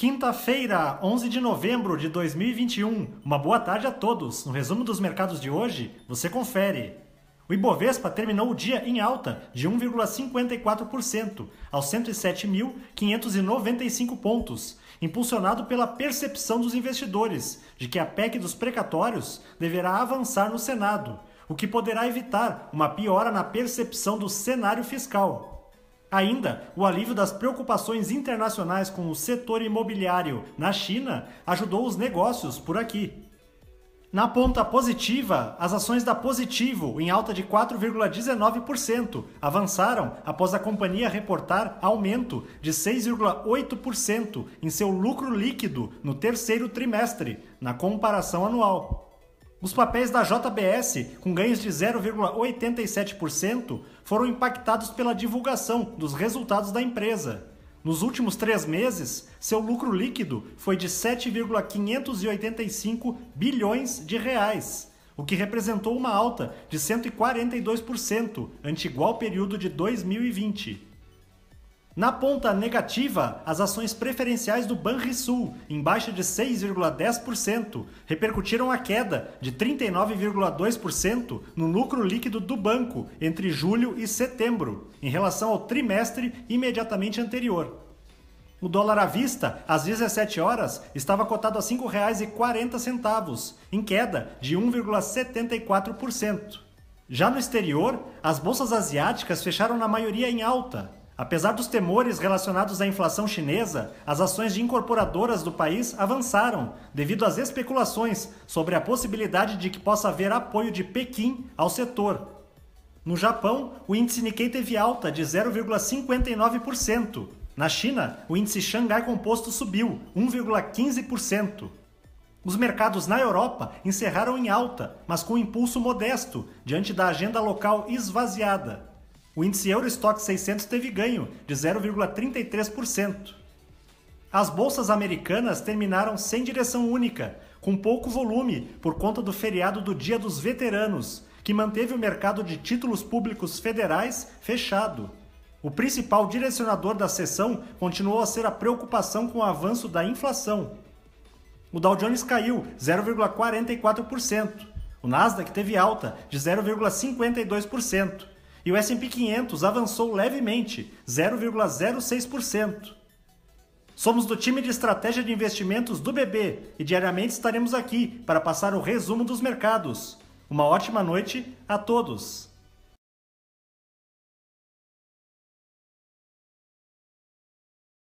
Quinta-feira, 11 de novembro de 2021. Uma boa tarde a todos. No resumo dos mercados de hoje, você confere. O Ibovespa terminou o dia em alta de 1,54% aos 107.595 pontos, impulsionado pela percepção dos investidores de que a PEC dos precatórios deverá avançar no Senado, o que poderá evitar uma piora na percepção do cenário fiscal. Ainda, o alívio das preocupações internacionais com o setor imobiliário na China ajudou os negócios por aqui. Na ponta positiva, as ações da Positivo, em alta de 4,19%, avançaram após a companhia reportar aumento de 6,8% em seu lucro líquido no terceiro trimestre, na comparação anual. Os papéis da JBS, com ganhos de 0,87%, foram impactados pela divulgação dos resultados da empresa. Nos últimos três meses, seu lucro líquido foi de 7,585 bilhões de reais, o que representou uma alta de 142% ante igual período de 2020. Na ponta negativa, as ações preferenciais do Banrisul, em baixa de 6,10%, repercutiram a queda de 39,2% no lucro líquido do banco entre julho e setembro, em relação ao trimestre imediatamente anterior. O dólar à vista, às 17 horas, estava cotado a R$ 5,40, em queda de 1,74%. Já no exterior, as bolsas asiáticas fecharam na maioria em alta, Apesar dos temores relacionados à inflação chinesa, as ações de incorporadoras do país avançaram, devido às especulações sobre a possibilidade de que possa haver apoio de Pequim ao setor. No Japão, o índice Nikkei teve alta de 0,59%. Na China, o índice Xangai Composto subiu 1,15%. Os mercados na Europa encerraram em alta, mas com impulso modesto, diante da agenda local esvaziada. O índice Eurostock 600 teve ganho de 0,33%. As bolsas americanas terminaram sem direção única, com pouco volume por conta do feriado do Dia dos Veteranos, que manteve o mercado de títulos públicos federais fechado. O principal direcionador da sessão continuou a ser a preocupação com o avanço da inflação. O Dow Jones caiu 0,44%. O Nasdaq teve alta de 0,52% e o S&P 500 avançou levemente, 0,06%. Somos do time de estratégia de investimentos do BB e diariamente estaremos aqui para passar o resumo dos mercados. Uma ótima noite a todos!